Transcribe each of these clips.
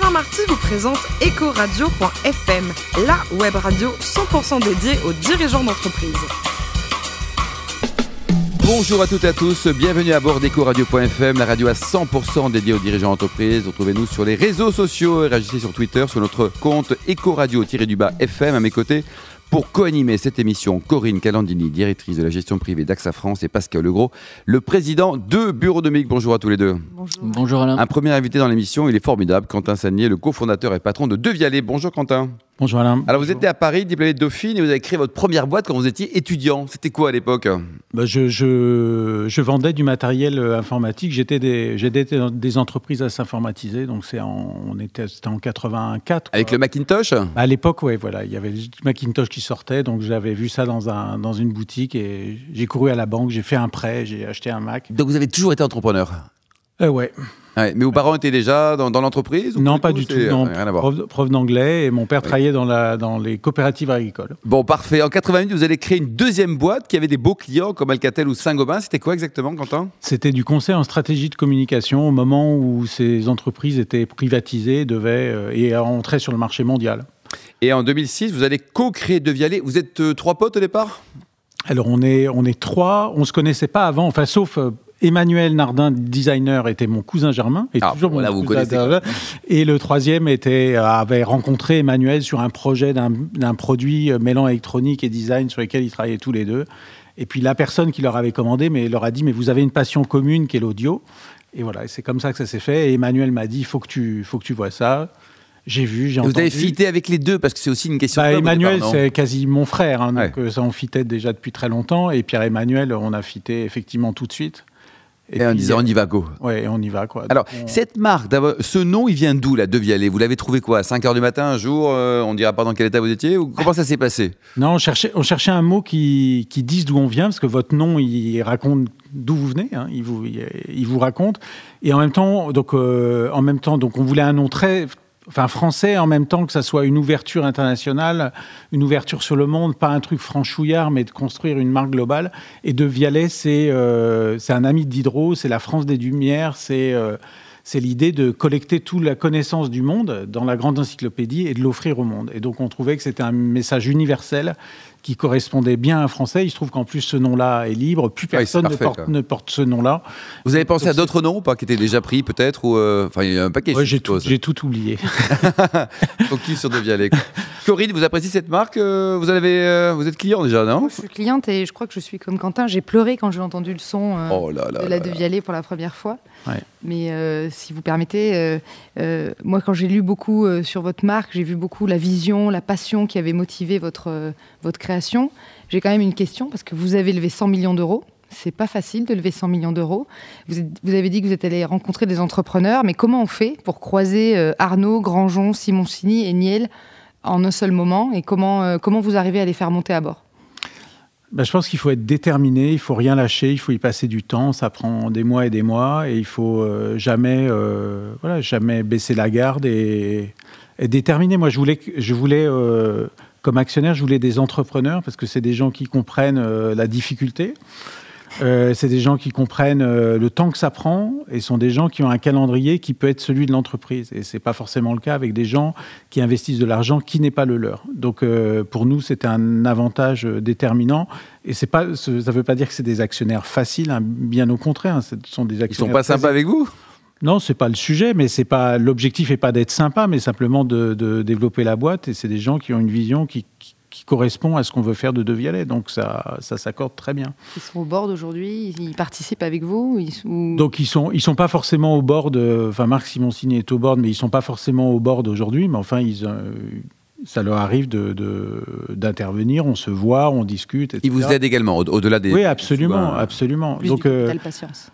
Alain Marty vous présente Ecoradio.fm, la web radio 100% dédiée aux dirigeants d'entreprise. Bonjour à toutes et à tous, bienvenue à bord d'EcoRadio.fm, la radio à 100% dédiée aux dirigeants d'entreprise. Retrouvez-nous sur les réseaux sociaux et réagissez sur Twitter sur notre compte Ecoradio-FM à mes côtés. Pour co-animer cette émission, Corinne Calandini, directrice de la gestion privée d'AXA France, et Pascal Legros, le président de Bureau de Mic. Bonjour à tous les deux. Bonjour. Bonjour Alain. Un premier invité dans l'émission, il est formidable, Quentin Sagnier, le cofondateur et patron de Devialet. Bonjour Quentin. Bonjour Alain. Alors vous étiez à Paris, diplômé de Dauphine, et vous avez créé votre première boîte quand vous étiez étudiant. C'était quoi à l'époque? Bah, je, je, vendais du matériel euh, informatique. J'étais des, dans des entreprises à s'informatiser. Donc c'est en, on était, c'était en 84. Avec le Macintosh? Bah, À l'époque, oui, voilà. Il y avait le Macintosh qui sortait. Donc j'avais vu ça dans, un, dans une boutique et j'ai couru à la banque, j'ai fait un prêt, j'ai acheté un Mac. Donc vous avez toujours été entrepreneur? Euh, ouais mais vos parents étaient déjà dans, l'entreprise Non, pas du tout. prof, d'anglais et mon père travaillait dans, la, dans les coopératives agricoles. Bon, parfait. En 88, vous allez créer une deuxième boîte qui avait des beaux clients comme Alcatel ou Saint-Gobain. C'était quoi exactement, Quentin? C'était du conseil en stratégie de communication au moment où ces entreprises étaient privatisées devaient, euh, et entraient sur le marché mondial. Et en 2006, vous allez co-créer Devialet. Vous êtes euh, trois potes au départ? Alors on est, on est trois, on ne se connaissait pas avant, enfin sauf euh, Emmanuel Nardin, designer, était mon cousin germain. Et ah, toujours mon vous cousin Et le troisième était, avait rencontré Emmanuel sur un projet d'un produit euh, mêlant électronique et design sur lequel ils travaillaient tous les deux. Et puis la personne qui leur avait commandé mais leur a dit mais vous avez une passion commune qui est l'audio. Et voilà, c'est comme ça que ça s'est fait. Et Emmanuel m'a dit il faut que tu faut que tu vois ça. J'ai vu, j'ai entendu. Vous avez fité avec les deux parce que c'est aussi une question. Bah, Emmanuel, c'est quasi mon frère, hein, donc euh, ça on fitait déjà depuis très longtemps. Et Pierre Emmanuel, on a fité effectivement tout de suite. Et, en disant on y va go. Ouais, on y va quoi. Alors cette marque, ce nom, il vient d'où la De Vialet? Vous l'avez trouvé quoi? À 5 h du matin un jour euh, On dira pas dans quel état vous étiez? Ou comment ça s'est passé? Non, on cherchait, on cherchait un mot qui, qui dise d'où on vient parce que votre nom, il raconte d'où vous venez. Hein, il vous, il vous raconte. Et en même temps, donc euh, en même temps, donc on voulait un nom très enfin français en même temps que ça soit une ouverture internationale, une ouverture sur le monde, pas un truc franchouillard, mais de construire une marque globale. Et de Vialet, c'est euh, un ami de Diderot, c'est la France des Lumières, c'est euh, c'est l'idée de collecter toute la connaissance du monde dans la grande encyclopédie et de l'offrir au monde. Et donc on trouvait que c'était un message universel qui correspondait bien à un français. Il se trouve qu'en plus ce nom-là est libre, plus personne ne, porte, ce nom-là. Vous avez pensé à d'autres noms, pas qui étaient déjà pris peut-être ou euh, enfin il y a un paquet. j'ai tout, tout, oublié. Focus sur Devialet. Corinne, vous appréciez cette marque euh, Vous avez, euh, vous êtes client déjà, non? Je suis cliente et je crois que je suis comme Quentin. J'ai pleuré quand j'ai entendu le son oh de la Devialet pour la première fois. Mais si vous permettez, moi quand j'ai lu beaucoup sur votre marque, j'ai vu beaucoup la vision, la passion qui avait motivé votre votre création. J'ai quand même une question parce que vous avez levé 100 millions d'euros. C'est pas facile de lever 100 millions d'euros. Vous, avez dit que vous êtes allé rencontrer des entrepreneurs, mais comment on fait pour croiser euh, Arnaud, Grandjean, Simoncini et Niel en un seul moment Et comment, euh, comment vous arrivez à les faire monter à bord ben, je pense qu'il faut être déterminé, il faut rien lâcher, il faut y passer du temps. Ça prend des mois et des mois, et il faut euh, jamais, voilà, jamais baisser la garde et être déterminé. Moi, je voulais, je voulais comme actionnaire, je voulais des entrepreneurs parce que c'est des gens qui comprennent euh, la difficulté. Euh, c'est des gens qui comprennent euh, le temps que ça prend et sont des gens qui ont un calendrier qui peut être celui de l'entreprise. Et ce n'est pas forcément le cas avec des gens qui investissent de l'argent qui n'est pas le leur. Donc pour nous, c'était un avantage déterminant. Et c'est pas, ça ne veut pas dire que c'est des actionnaires faciles, hein. bien au contraire. Hein. ce sont des actionnaires Ils sont pas sympas avec vous? Non, c'est pas le sujet, mais c'est pas l'objectif n'est pas d'être sympa, mais simplement de, développer la boîte. Et c'est des gens qui ont une vision qui, correspond à ce qu'on veut faire de De Donc ça, ça s'accorde très bien. Ils sont au board aujourd'hui, ils participent avec vous Donc ils sont, ils sont pas forcément au board. Enfin, Marc Simoncini est au board, mais ils sont pas forcément au board aujourd'hui. Mais enfin, ils, euh, ça leur arrive d'intervenir, on se voit, on discute. Ils vous aident également, au-delà des. Oui, absolument, absolument. Donc, euh, patience.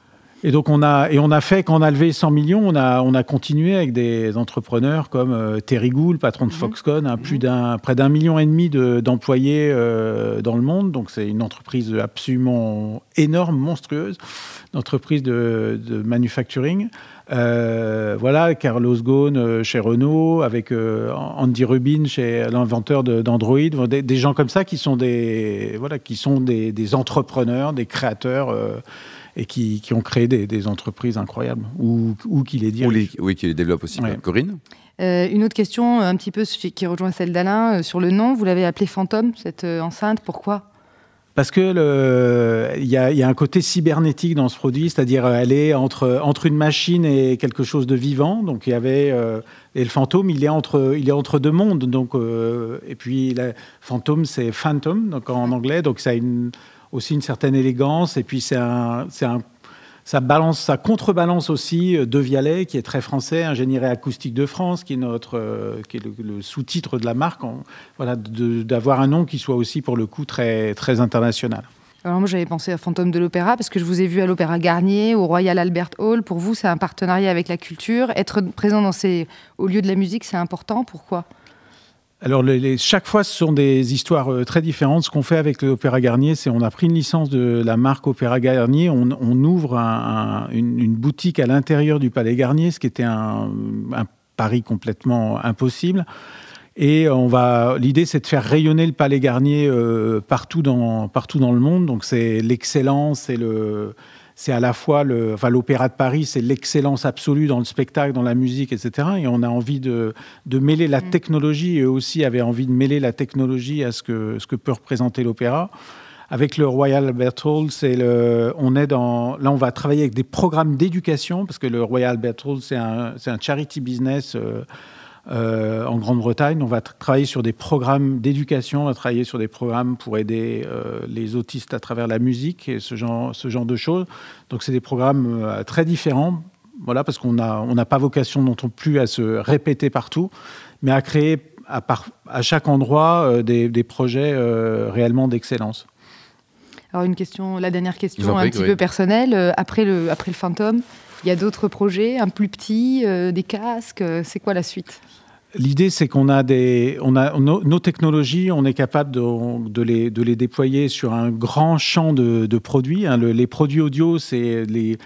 Et donc on a et on a fait quand on a levé 100 millions, on a on a continué avec des entrepreneurs comme euh, Terry Gould, patron de mhm. Foxconn, hein, plus d'un près d'un million et demi d'employés euh, dans le monde. Donc c'est une entreprise absolument énorme, monstrueuse, une entreprise de, de manufacturing. Euh, voilà, Carlos Ghosn chez Renault, avec Andy Rubin chez l'inventeur d'Android, des, des, gens comme ça qui sont des voilà qui sont des, des entrepreneurs, des créateurs et qui, ont créé des, entreprises incroyables ou, qui les dirigent. oui, qui les développent aussi. Corinne une autre question, un petit peu qui rejoint celle d'Alain, sur le nom. Vous l'avez appelé Fantôme, cette enceinte. Pourquoi? Parce que il y, a un côté cybernétique dans ce produit, c'est-à-dire elle est entre entre une machine et quelque chose de vivant. Donc il y avait et le fantôme, il est entre il est entre deux mondes. Donc euh, et puis le fantôme, c'est phantom donc en anglais, donc ça a une, aussi une certaine élégance. Et puis c'est un un ça balance, ça contrebalance aussi euh, De Vialet, qui est très français, ingénierie acoustique de France, qui est notre, euh, qui est le, sous-titre de la marque. voilà, d'avoir un nom qui soit aussi pour le coup très, très international. Alors moi j'avais pensé à Fantôme de l'Opéra parce que je vous ai vu à l'Opéra Garnier, au Royal Albert Hall. Pour vous, c'est un partenariat avec la culture. Être présent dans ces au lieu de la musique, c'est important. Pourquoi? Alors, chaque fois, ce sont des histoires euh, très différentes. Ce qu'on fait avec l'Opéra Garnier, c'est on a pris une licence de la marque Opéra Garnier, on, ouvre une, boutique à l'intérieur du Palais Garnier, ce qui était un, pari complètement impossible. Et on va, l'idée, c'est de faire rayonner le Palais Garnier euh, partout dans partout dans le monde. Donc, c'est l'excellence et le c'est à la fois le, enfin, l'opéra de Paris, c'est l'excellence absolue dans le spectacle, dans la musique, etc. Et on a envie de, de mêler la mm. technologie, et eux aussi avaient envie de mêler la technologie à ce que, ce que peut représenter l'opéra. Avec le Royal Albert Hall, c'est le, on est dans, là, on va travailler avec des programmes d'éducation, parce que le Royal Albert Hall, c'est un, c'est un charity business. Euh, euh, en Grande-Bretagne. On va travailler sur des programmes d'éducation, on va travailler sur des programmes pour aider euh, les autistes à travers la musique et ce genre, ce genre de choses. Donc c'est des programmes euh, très différents, voilà, parce qu'on n'a on pas vocation non plus à se répéter partout, mais à créer à, à chaque endroit des, des, projets réellement d'excellence. Alors une question, la dernière question un petit peu personnelle. Après le, après le Phantom, il y a d'autres projets, un plus petit, des casques. C'est quoi la suite? L'idée, c'est qu'on a des, on a nos, technologies, on est capable de, les, de, les, déployer sur un grand champ de, produits. Hein. les produits audio, c'est les,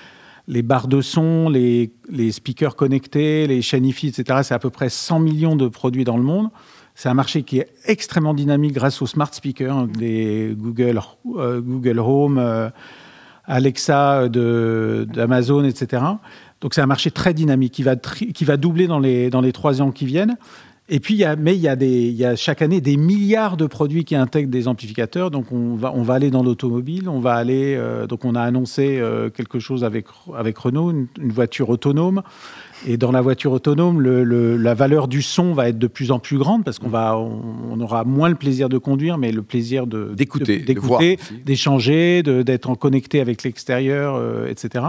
les barres de son, les, les speakers connectés, les chaînes IFI, etc. C'est à peu près 100 millions de produits dans le monde. C'est un marché qui est extrêmement dynamique grâce aux smart speakers, hein, des Google, euh, Google Home, euh, Alexa d'Amazon, etc. Donc c'est un marché très dynamique qui va, qui va doubler dans les, dans les trois ans qui viennent. Et puis, il y a, mais il y, a des, il y a chaque année des milliards de produits qui intègrent des amplificateurs. Donc, on va, on va aller dans l'automobile. On va aller. Euh, donc, on a annoncé euh, quelque chose avec, avec Renault, une, voiture autonome. Et dans la voiture autonome, le, la valeur du son va être de plus en plus grande parce qu'on va, on, aura moins le plaisir de conduire, mais le plaisir de d'écouter, d'échanger, d'être en connecté avec l'extérieur, euh, etc.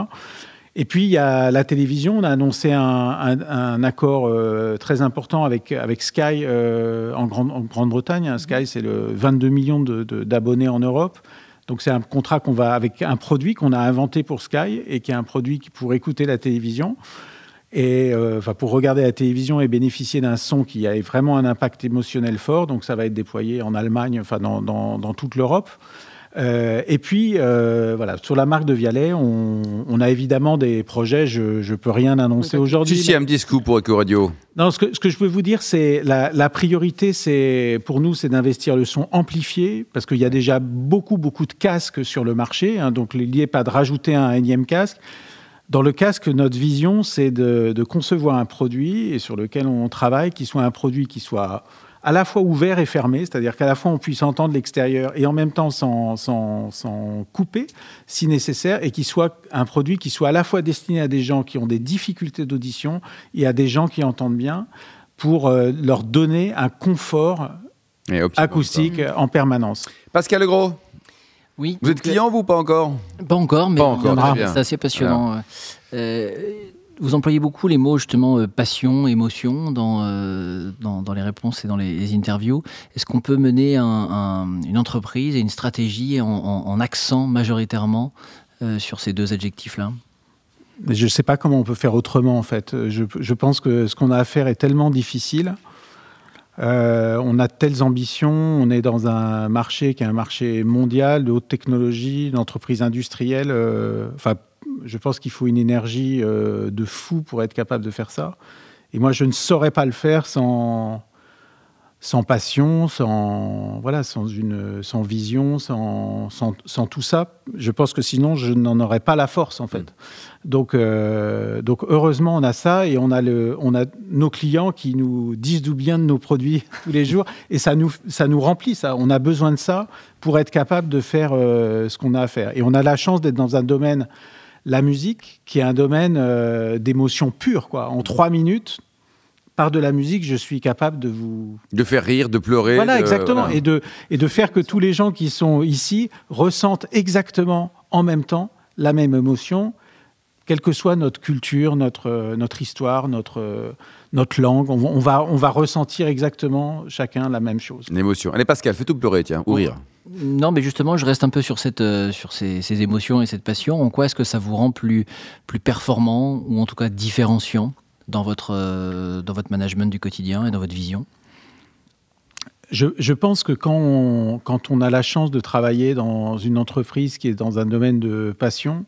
Et puis, il y a la télévision. On a annoncé un, accord euh, très important avec, avec Sky euh, en, Grande-Bretagne. Sky, c'est le 22 millions d'abonnés en Europe. Donc, c'est un contrat qu'on va avec un produit qu'on a inventé pour Sky et qui est un produit pour écouter la télévision. Et euh, enfin, pour regarder la télévision et bénéficier d'un son qui a vraiment un impact émotionnel fort. Donc, ça va être déployé en Allemagne, enfin, dans, dans toute l'Europe. Euh, et puis, euh, voilà, sur la marque de Vialet, on, a évidemment des projets. Je ne peux rien annoncer aujourd'hui. Si, si, un petit scoop pour Ecoradio. Non, ce que, ce que je peux vous dire, c'est la, la priorité, c'est pour nous, c'est d'investir le son amplifié, parce qu'il y a déjà beaucoup, beaucoup de casques sur le marché. Hein, donc, l'idée n'est pas de rajouter un énième casque. Dans le casque, notre vision, c'est de, de, concevoir un produit et sur lequel on travaille, qui soit un produit qui soit à la fois ouvert et fermé, c'est-à-dire qu'à la fois on puisse entendre l'extérieur et en même temps s'en couper si nécessaire, et qu'il soit un produit qui soit à la fois destiné à des gens qui ont des difficultés d'audition et à des gens qui entendent bien, pour euh, leur donner un confort acoustique en permanence. Pascal Legros oui. Vous êtes client, vous, pas encore? Pas encore, mais c'est assez passionnant. Euh, vous employez beaucoup les mots justement euh, passion, émotion dans, euh, dans, dans, les réponses et dans les, interviews. Est-ce qu'on peut mener une entreprise et une stratégie en, accent majoritairement euh, sur ces deux adjectifs-là? Je ne sais pas comment on peut faire autrement en fait. Je pense que ce qu'on a à faire est tellement difficile. On a telles ambitions, on est dans un marché qui est un marché mondial de haute technologie, d'entreprise industrielle, enfin je pense qu'il faut une énergie euh, de fou pour être capable de faire ça. Et moi, je ne saurais pas le faire sans, sans passion, sans voilà, sans une, sans vision, sans, sans, tout ça, je pense que sinon je n'en aurais pas la force en fait. Mm. Donc, euh, donc heureusement on a ça et on a le, on a nos clients qui nous disent d'où bien de nos produits tous les jours et ça nous, ça nous remplit ça. On a besoin de ça pour être capable de faire euh, ce qu'on a à faire. Et on a la chance d'être dans un domaine, la musique, qui est un domaine euh, d'émotion pure quoi. En trois minutes par de la musique, je suis capable de vous... De faire rire, de pleurer. Voilà, exactement. Et, de, et de faire que tous les gens qui sont ici ressentent exactement en même temps la même émotion, quelle que soit notre culture, notre, notre histoire, notre, notre langue. On, va, on va ressentir exactement chacun la même chose. Une émotion. Allez Pascal, fais tout pleurer, tiens, ou rire. Non, mais justement, je reste un peu sur, cette, euh, sur ces, ces, émotions et cette passion. En quoi est-ce que ça vous rend plus, plus performant ou en tout cas différenciant? Dans votre, euh, dans votre management du quotidien et dans votre vision je, je, pense que quand on, quand on a la chance de travailler dans une entreprise qui est dans un domaine de passion,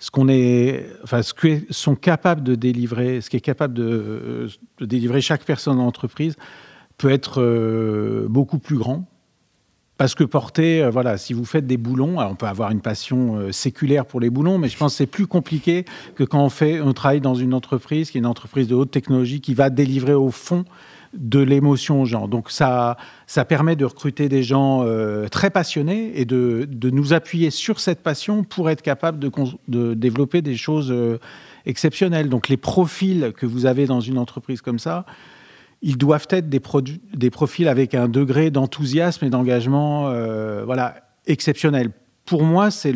ce qu'on est, enfin, ce que sont capables de délivrer, ce qui est capable de, de délivrer chaque personne dans l'entreprise peut être euh, beaucoup plus grand parce que porter, euh, voilà, si vous faites des boulons, on peut avoir une passion euh, séculaire pour les boulons, mais je pense que c'est plus compliqué que quand on, fait, on travaille dans une entreprise qui est une entreprise de haute technologie qui va délivrer au fond de l'émotion aux gens. Donc ça, ça permet de recruter des gens euh, très passionnés et de, nous appuyer sur cette passion pour être capable de développer des choses exceptionnelles. Donc les profils que vous avez dans une entreprise comme ça, ils doivent être des, profils avec un degré d'enthousiasme et d'engagement euh, voilà, exceptionnel. Pour moi, c'est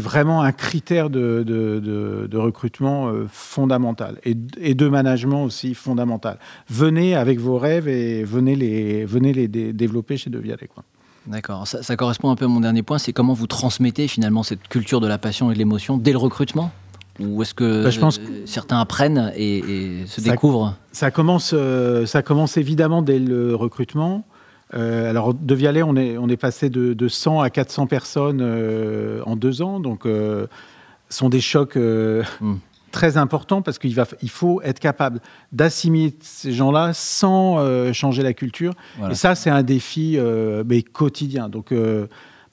vraiment un critère de, recrutement euh, fondamental et, de management aussi fondamental. Venez avec vos rêves et venez les, venez les développer chez Devialet. D'accord, ça, ça, correspond un peu à mon dernier point, c'est comment vous transmettez finalement cette culture de la passion et de l'émotion dès le recrutement? Ou est-ce que, bah, je pense certains apprennent et, se découvrent ça commence, euh, ça commence évidemment dès le recrutement. Euh, alors, de Vialet, on est, on est passé de, 100 à 400 personnes euh, en deux ans. Donc, ce sont des chocs hmm. très importants parce qu'il il faut être capable d'assimiler ces gens-là sans changer la culture. Et ça, c'est un défi mais quotidien. Donc,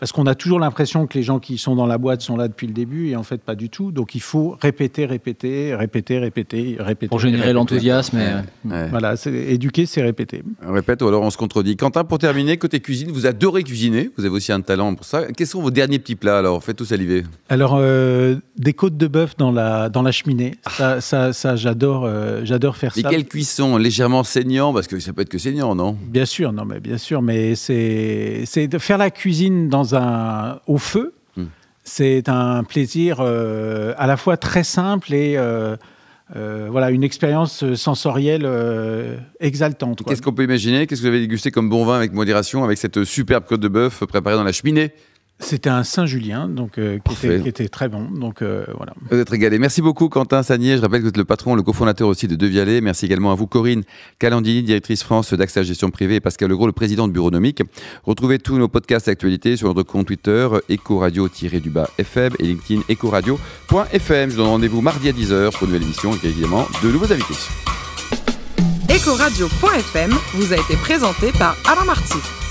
parce qu'on a toujours l'impression que les gens qui sont dans la boîte sont là depuis le début et en fait pas du tout. Donc il faut répéter, répéter, répéter, répéter, répéter. Pour générer l'enthousiasme. Voilà, éduquer, c'est répéter. On répète ou alors on se contredit. Quentin, pour terminer, côté cuisine, vous adorez cuisiner, vous avez aussi un talent pour ça. Quels sont vos derniers petits plats alors? Faites tout saliver. Alors, euh, des côtes de bœuf dans la, dans la cheminée. Ça, ça, ça j'adore, euh, j'adore faire ça. Et quelle cuisson Légèrement saignant Parce que ça peut être que saignant, non? Bien sûr, non, mais bien sûr, mais c'est, c'est de faire la cuisine dans au feu. Hmm. C'est un plaisir euh, à la fois très simple et euh, euh, voilà une expérience sensorielle exaltante. Qu'est-ce qu'on peut imaginer? Qu'est-ce que vous avez dégusté comme bon vin avec modération avec cette superbe côte de bœuf préparée dans la cheminée? C'était un Saint-Julien, donc euh, qui, était, très bon. Donc euh, voilà. Vous êtes régalé. Merci beaucoup, Quentin Sagnier. Je rappelle que vous êtes le patron, le cofondateur aussi de Devialet. Merci également à vous, Corinne Calandini, directrice France d'Axa Gestion Privée, et Pascal Legros, le président de Bureaunomique. Retrouvez tous nos podcasts d'actualité sur notre compte Twitter, Ecoradio-du-bas FM et LinkedIn Ecoradio.fm. Je vous donne rendez-vous mardi à 10h pour une nouvelle émission et évidemment de nouveaux invités. Ecoradio.fm vous a été présenté par Alain Marty.